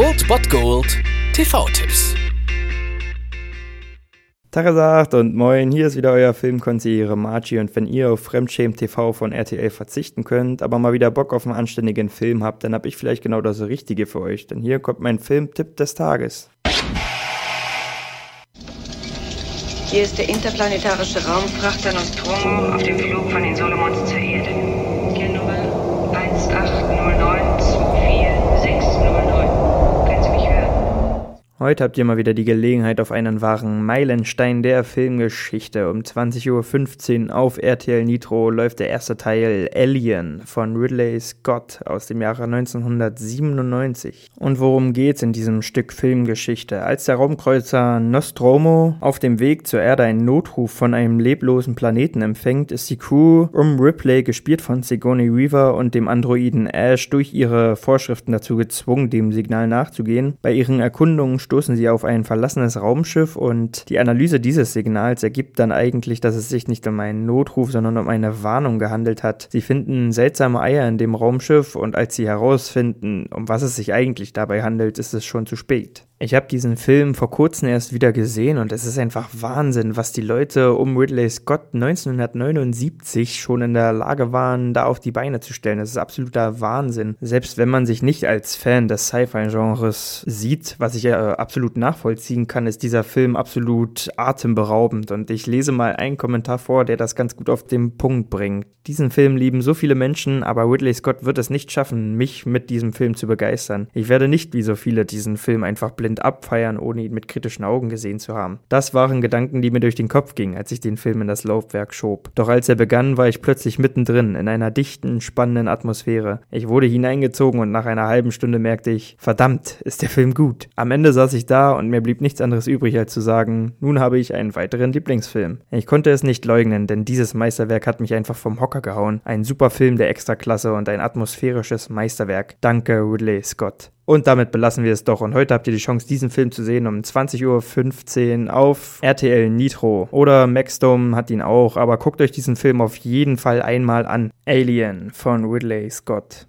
Old Bot Gold TV-Tipps. Tagesagt und moin, hier ist wieder euer Filmkonsigliere Margie und wenn ihr auf Fremdschämen TV von RTL verzichten könnt, aber mal wieder Bock auf einen anständigen Film habt, dann hab ich vielleicht genau das Richtige für euch, denn hier kommt mein Filmtipp des Tages. Hier ist der interplanetarische Raumfrachter Nostromo auf dem Flug von den Solomons zur Erde. Heute habt ihr mal wieder die Gelegenheit auf einen wahren Meilenstein der Filmgeschichte. Um 20.15 Uhr auf RTL Nitro läuft der erste Teil Alien von Ridley Scott aus dem Jahre 1997. Und worum geht's in diesem Stück Filmgeschichte? Als der Raumkreuzer Nostromo auf dem Weg zur Erde einen Notruf von einem leblosen Planeten empfängt, ist die Crew um Ripley, gespielt von Sigourney Weaver und dem Androiden Ash, durch ihre Vorschriften dazu gezwungen, dem Signal nachzugehen. Bei ihren Erkundungen stoßen sie auf ein verlassenes Raumschiff und die Analyse dieses Signals ergibt dann eigentlich, dass es sich nicht um einen Notruf, sondern um eine Warnung gehandelt hat. Sie finden seltsame Eier in dem Raumschiff und als sie herausfinden, um was es sich eigentlich dabei handelt, ist es schon zu spät. Ich habe diesen Film vor kurzem erst wieder gesehen und es ist einfach Wahnsinn, was die Leute um Ridley Scott 1979 schon in der Lage waren, da auf die Beine zu stellen. Das ist absoluter Wahnsinn. Selbst wenn man sich nicht als Fan des Sci-Fi-Genres sieht, was ich ja absolut nachvollziehen kann, ist dieser Film absolut atemberaubend. Und ich lese mal einen Kommentar vor, der das ganz gut auf den Punkt bringt. Diesen Film lieben so viele Menschen, aber Ridley Scott wird es nicht schaffen, mich mit diesem Film zu begeistern. Ich werde nicht wie so viele diesen Film einfach blind blind abfeiern, ohne ihn mit kritischen Augen gesehen zu haben. Das waren Gedanken, die mir durch den Kopf gingen, als ich den Film in das Laufwerk schob. Doch als er begann, war ich plötzlich mittendrin, in einer dichten, spannenden Atmosphäre. Ich wurde hineingezogen und nach einer halben Stunde merkte ich, verdammt, ist der Film gut. Am Ende saß ich da und mir blieb nichts anderes übrig, als zu sagen, nun habe ich einen weiteren Lieblingsfilm. Ich konnte es nicht leugnen, denn dieses Meisterwerk hat mich einfach vom Hocker gehauen. Ein super Film der Extraklasse und ein atmosphärisches Meisterwerk. Danke, Ridley Scott. Und damit belassen wir es doch. Und heute habt ihr die Chance, diesen Film zu sehen um 20.15 Uhr auf RTL Nitro. Oder Maxdome hat ihn auch. Aber guckt euch diesen Film auf jeden Fall einmal an. Alien von Ridley Scott.